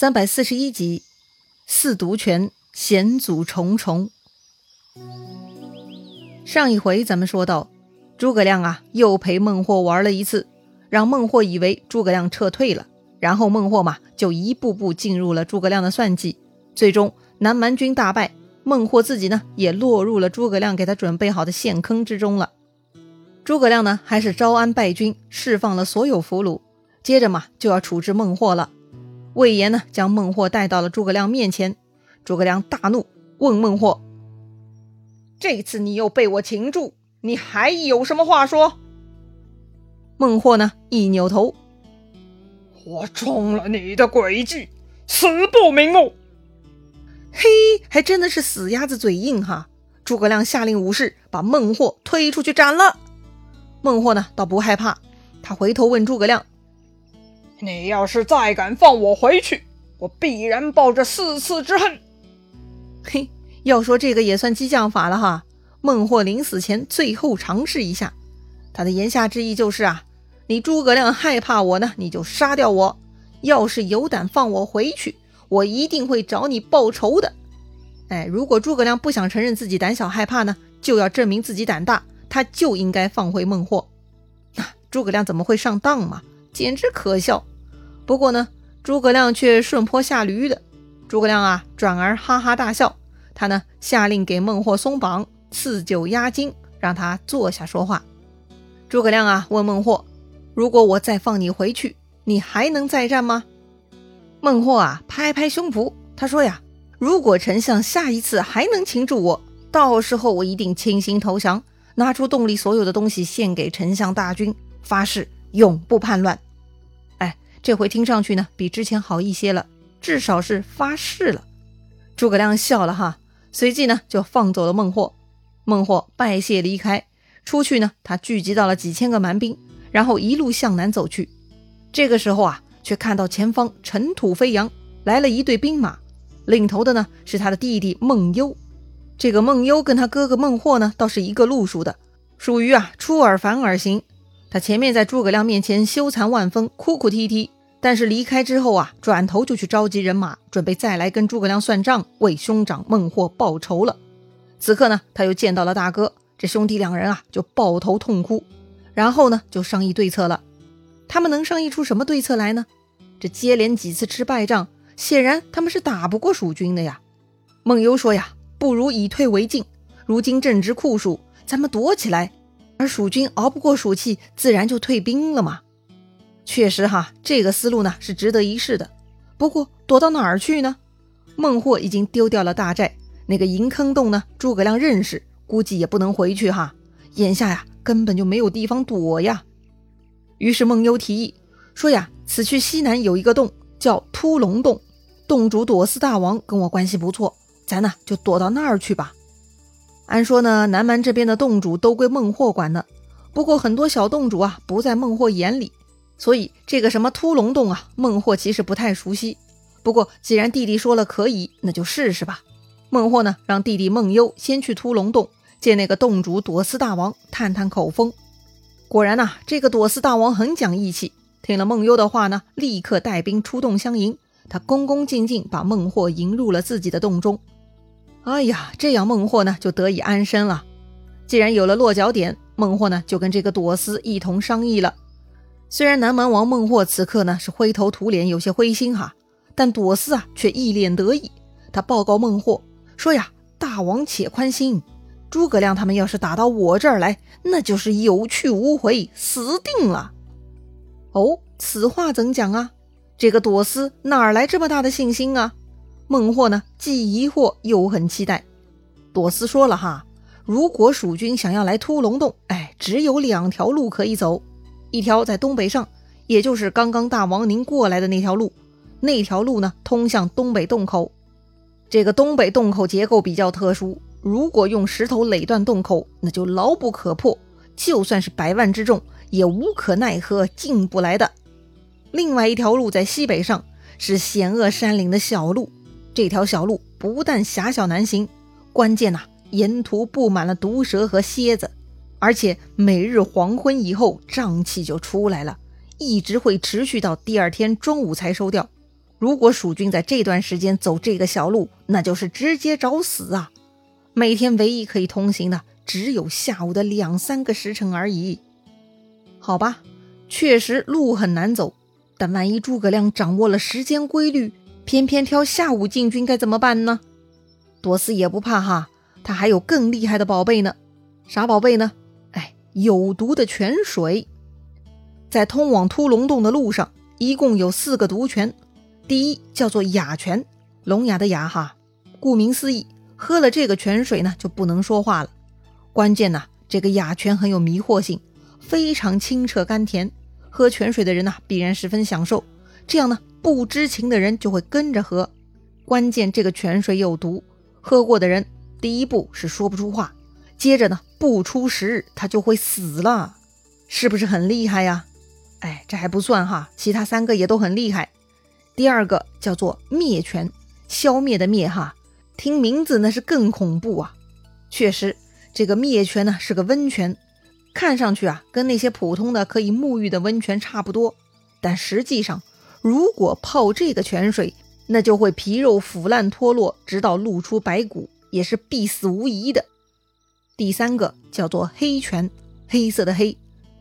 三百四十一集，四毒拳险阻重重。上一回咱们说到，诸葛亮啊又陪孟获玩了一次，让孟获以为诸葛亮撤退了，然后孟获嘛就一步步进入了诸葛亮的算计，最终南蛮军大败，孟获自己呢也落入了诸葛亮给他准备好的陷坑之中了。诸葛亮呢还是招安败军，释放了所有俘虏，接着嘛就要处置孟获了。魏延呢，将孟获带到了诸葛亮面前。诸葛亮大怒，问孟获：“这次你又被我擒住，你还有什么话说？”孟获呢，一扭头：“我中了你的诡计，死不瞑目。”嘿，还真的是死鸭子嘴硬哈！诸葛亮下令武士把孟获推出去斩了。孟获呢，倒不害怕，他回头问诸葛亮。你要是再敢放我回去，我必然报这四次之恨。嘿，要说这个也算激将法了哈。孟获临死前最后尝试一下，他的言下之意就是啊，你诸葛亮害怕我呢，你就杀掉我。要是有胆放我回去，我一定会找你报仇的。哎，如果诸葛亮不想承认自己胆小害怕呢，就要证明自己胆大，他就应该放回孟获。那诸葛亮怎么会上当嘛？简直可笑。不过呢，诸葛亮却顺坡下驴的。诸葛亮啊，转而哈哈大笑。他呢，下令给孟获松绑，赐酒压惊，让他坐下说话。诸葛亮啊，问孟获：“如果我再放你回去，你还能再战吗？”孟获啊，拍拍胸脯，他说：“呀，如果丞相下一次还能擒住我，到时候我一定倾心投降，拿出洞里所有的东西献给丞相大军，发誓永不叛乱。”这回听上去呢，比之前好一些了，至少是发誓了。诸葛亮笑了哈，随即呢就放走了孟获。孟获拜谢离开，出去呢，他聚集到了几千个蛮兵，然后一路向南走去。这个时候啊，却看到前方尘土飞扬，来了一队兵马，领头的呢是他的弟弟孟优。这个孟优跟他哥哥孟获呢，倒是一个路数的，属于啊出尔反尔型。他前面在诸葛亮面前羞惭万分，哭哭啼啼，但是离开之后啊，转头就去召集人马，准备再来跟诸葛亮算账，为兄长孟获报仇了。此刻呢，他又见到了大哥，这兄弟两人啊就抱头痛哭，然后呢就商议对策了。他们能商议出什么对策来呢？这接连几次吃败仗，显然他们是打不过蜀军的呀。孟优说呀，不如以退为进，如今正值酷暑，咱们躲起来。而蜀军熬不过暑气，自然就退兵了嘛。确实哈，这个思路呢是值得一试的。不过躲到哪儿去呢？孟获已经丢掉了大寨，那个银坑洞呢，诸葛亮认识，估计也不能回去哈。眼下呀，根本就没有地方躲呀。于是孟优提议说呀：“此去西南有一个洞，叫突龙洞，洞主朵思大王跟我关系不错，咱呢就躲到那儿去吧。”按说呢，南蛮这边的洞主都归孟获管呢。不过很多小洞主啊不在孟获眼里，所以这个什么突龙洞啊，孟获其实不太熟悉。不过既然弟弟说了可以，那就试试吧。孟获呢，让弟弟孟优先去突龙洞见那个洞主朵思大王，探探口风。果然呐，这个朵思大王很讲义气，听了孟优的话呢，立刻带兵出洞相迎。他恭恭敬敬把孟获迎入了自己的洞中。哎呀，这样孟获呢就得以安身了。既然有了落脚点，孟获呢就跟这个朵思一同商议了。虽然南蛮王孟获此刻呢是灰头土脸，有些灰心哈，但朵思啊却一脸得意。他报告孟获说呀：“大王且宽心，诸葛亮他们要是打到我这儿来，那就是有去无回，死定了。”哦，此话怎讲啊？这个朵思哪来这么大的信心啊？孟获呢，既疑惑又很期待。朵思说了哈，如果蜀军想要来突龙洞，哎，只有两条路可以走，一条在东北上，也就是刚刚大王您过来的那条路，那条路呢通向东北洞口。这个东北洞口结构比较特殊，如果用石头垒断洞口，那就牢不可破，就算是百万之众也无可奈何进不来的。另外一条路在西北上，是险恶山岭的小路。这条小路不但狭小难行，关键呐，沿途布满了毒蛇和蝎子，而且每日黄昏以后瘴气就出来了，一直会持续到第二天中午才收掉。如果蜀军在这段时间走这个小路，那就是直接找死啊！每天唯一可以通行的，只有下午的两三个时辰而已。好吧，确实路很难走，但万一诸葛亮掌握了时间规律，偏偏挑下午进军，该怎么办呢？多斯也不怕哈，他还有更厉害的宝贝呢。啥宝贝呢？哎，有毒的泉水。在通往突龙洞的路上，一共有四个毒泉。第一叫做哑泉，聋哑的哑哈。顾名思义，喝了这个泉水呢，就不能说话了。关键呢，这个哑泉很有迷惑性，非常清澈甘甜。喝泉水的人呢，必然十分享受。这样呢，不知情的人就会跟着喝。关键这个泉水有毒，喝过的人第一步是说不出话，接着呢，不出十日他就会死了，是不是很厉害呀？哎，这还不算哈，其他三个也都很厉害。第二个叫做灭泉，消灭的灭哈，听名字那是更恐怖啊。确实，这个灭泉呢是个温泉，看上去啊跟那些普通的可以沐浴的温泉差不多，但实际上，如果泡这个泉水，那就会皮肉腐烂脱落，直到露出白骨，也是必死无疑的。第三个叫做黑泉，黑色的黑。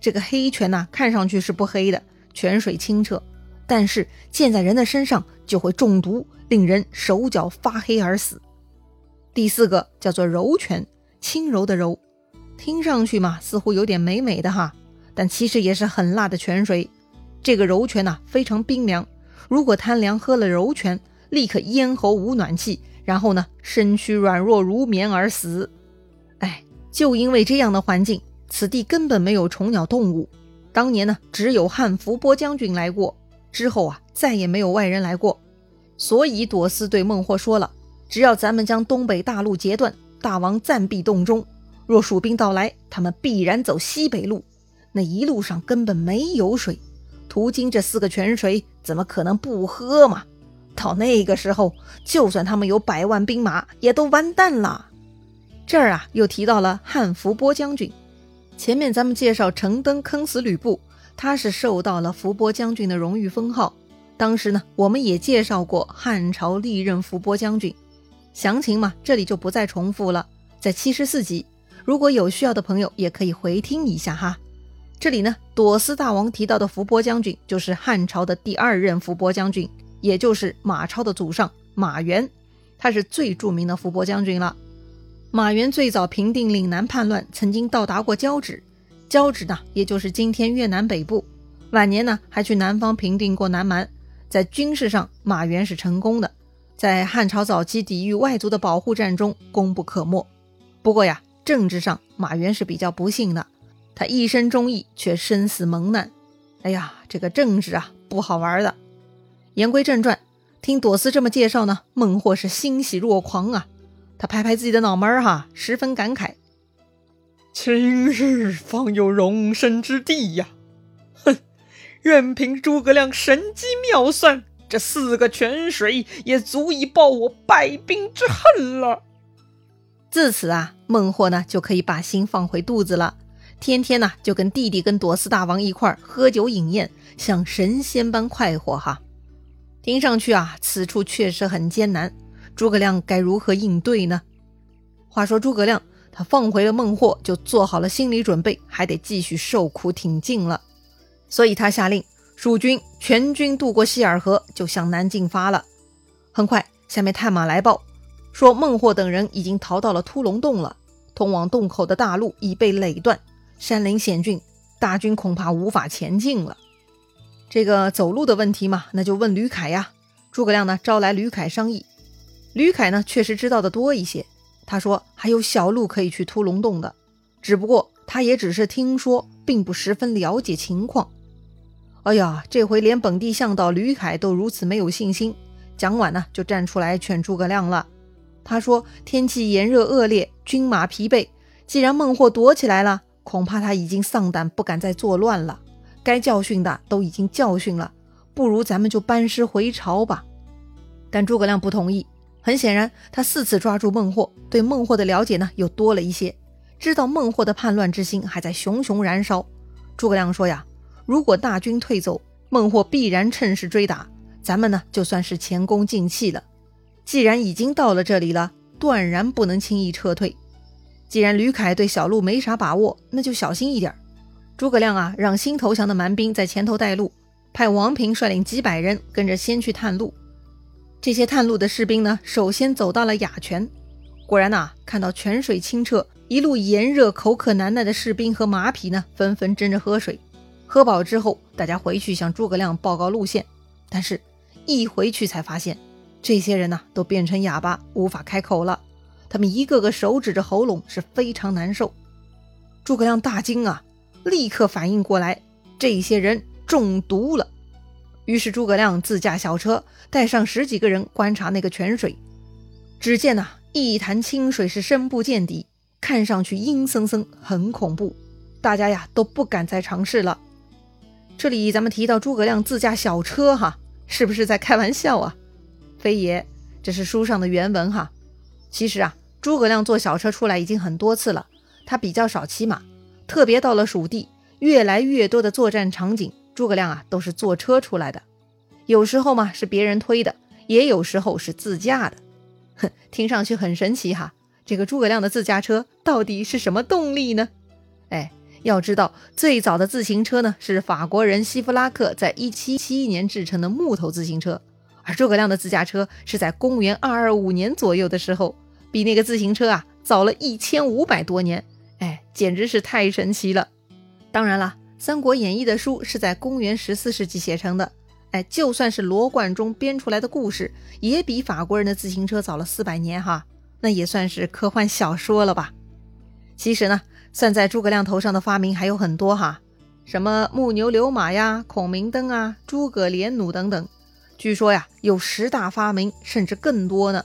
这个黑泉呢，看上去是不黑的，泉水清澈，但是溅在人的身上就会中毒，令人手脚发黑而死。第四个叫做柔泉，轻柔的柔，听上去嘛似乎有点美美的哈，但其实也是很辣的泉水。这个柔泉呢非常冰凉，如果贪凉喝了柔泉，立刻咽喉无暖气，然后呢身躯软弱如棉而死。哎，就因为这样的环境。此地根本没有虫鸟动物，当年呢只有汉伏波将军来过，之后啊再也没有外人来过。所以朵思对孟获说了：“只要咱们将东北大路截断，大王暂避洞中。若蜀兵到来，他们必然走西北路。那一路上根本没有水，途经这四个泉水，怎么可能不喝嘛？到那个时候，就算他们有百万兵马，也都完蛋了。”这儿啊又提到了汉伏波将军。前面咱们介绍程登坑死吕布，他是受到了伏波将军的荣誉封号。当时呢，我们也介绍过汉朝历任伏波将军，详情嘛，这里就不再重复了，在七十四集。如果有需要的朋友，也可以回听一下哈。这里呢，朵思大王提到的伏波将军，就是汉朝的第二任伏波将军，也就是马超的祖上马援，他是最著名的伏波将军了。马援最早平定岭南叛乱，曾经到达过交趾，交趾呢，也就是今天越南北部。晚年呢，还去南方平定过南蛮。在军事上，马援是成功的，在汉朝早期抵御外族的保护战中功不可没。不过呀，政治上马援是比较不幸的，他一生忠义，却生死蒙难。哎呀，这个政治啊，不好玩的。言归正传，听朵思这么介绍呢，孟获是欣喜若狂啊。他拍拍自己的脑门儿，哈，十分感慨：“今日方有容身之地呀！哼，任凭诸葛亮神机妙算，这四个泉水也足以报我败兵之恨了。”自此啊，孟获呢就可以把心放回肚子了，天天呢就跟弟弟跟朵思大王一块儿喝酒饮宴，像神仙般快活哈。听上去啊，此处确实很艰难。诸葛亮该如何应对呢？话说诸葛亮他放回了孟获，就做好了心理准备，还得继续受苦挺进了。所以他下令蜀军全军渡过西洱河，就向南进发了。很快，下面探马来报说，孟获等人已经逃到了突龙洞了，通往洞口的大路已被垒断，山林险峻，大军恐怕无法前进了。这个走路的问题嘛，那就问吕凯呀。诸葛亮呢，招来吕凯商议。吕凯呢，确实知道的多一些。他说还有小路可以去突龙洞的，只不过他也只是听说，并不十分了解情况。哎呀，这回连本地向导吕凯都如此没有信心，蒋琬呢就站出来劝诸葛亮了。他说天气炎热恶劣，军马疲惫，既然孟获躲起来了，恐怕他已经丧胆，不敢再作乱了。该教训的都已经教训了，不如咱们就班师回朝吧。但诸葛亮不同意。很显然，他四次抓住孟获，对孟获的了解呢又多了一些，知道孟获的叛乱之心还在熊熊燃烧。诸葛亮说呀，如果大军退走，孟获必然趁势追打，咱们呢就算是前功尽弃了。既然已经到了这里了，断然不能轻易撤退。既然吕凯对小路没啥把握，那就小心一点。诸葛亮啊，让新投降的蛮兵在前头带路，派王平率领几百人跟着先去探路。这些探路的士兵呢，首先走到了雅泉。果然呐，看到泉水清澈，一路炎热、口渴难耐的士兵和马匹呢，纷纷争着喝水。喝饱之后，大家回去向诸葛亮报告路线。但是，一回去才发现，这些人呢，都变成哑巴，无法开口了。他们一个个手指着喉咙，是非常难受。诸葛亮大惊啊，立刻反应过来，这些人中毒了。于是诸葛亮自驾小车，带上十几个人观察那个泉水。只见呐，一潭清水是深不见底，看上去阴森森，很恐怖。大家呀都不敢再尝试了。这里咱们提到诸葛亮自驾小车，哈，是不是在开玩笑啊？非也，这是书上的原文哈。其实啊，诸葛亮坐小车出来已经很多次了，他比较少骑马，特别到了蜀地，越来越多的作战场景，诸葛亮啊都是坐车出来的。有时候嘛是别人推的，也有时候是自驾的。哼，听上去很神奇哈。这个诸葛亮的自驾车到底是什么动力呢？哎。要知道，最早的自行车呢是法国人希夫拉克在一七七一年制成的木头自行车，而诸葛亮的自驾车是在公元二二五年左右的时候，比那个自行车啊早了一千五百多年。哎，简直是太神奇了！当然了，《三国演义》的书是在公元十四世纪写成的，哎，就算是罗贯中编出来的故事，也比法国人的自行车早了四百年哈，那也算是科幻小说了吧？其实呢。算在诸葛亮头上的发明还有很多哈，什么木牛流马呀、孔明灯啊、诸葛连弩等等，据说呀有十大发明，甚至更多呢。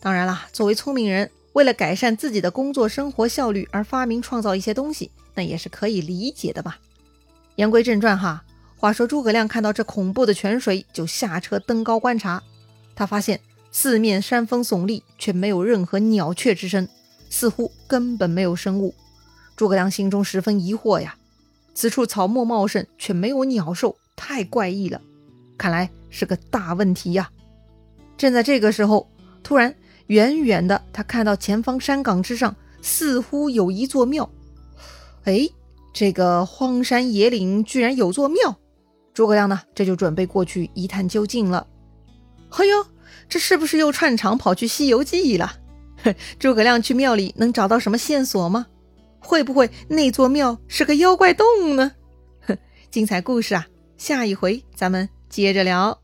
当然啦，作为聪明人，为了改善自己的工作生活效率而发明创造一些东西，那也是可以理解的吧。言归正传哈，话说诸葛亮看到这恐怖的泉水，就下车登高观察，他发现四面山峰耸立，却没有任何鸟雀之声，似乎根本没有生物。诸葛亮心中十分疑惑呀，此处草木茂盛，却没有鸟兽，太怪异了，看来是个大问题呀。正在这个时候，突然远远的，他看到前方山岗之上似乎有一座庙。哎，这个荒山野岭居然有座庙！诸葛亮呢，这就准备过去一探究竟了。哎呦，这是不是又串场跑去《西游记》了？诸葛亮去庙里能找到什么线索吗？会不会那座庙是个妖怪洞呢？哼，精彩故事啊，下一回咱们接着聊。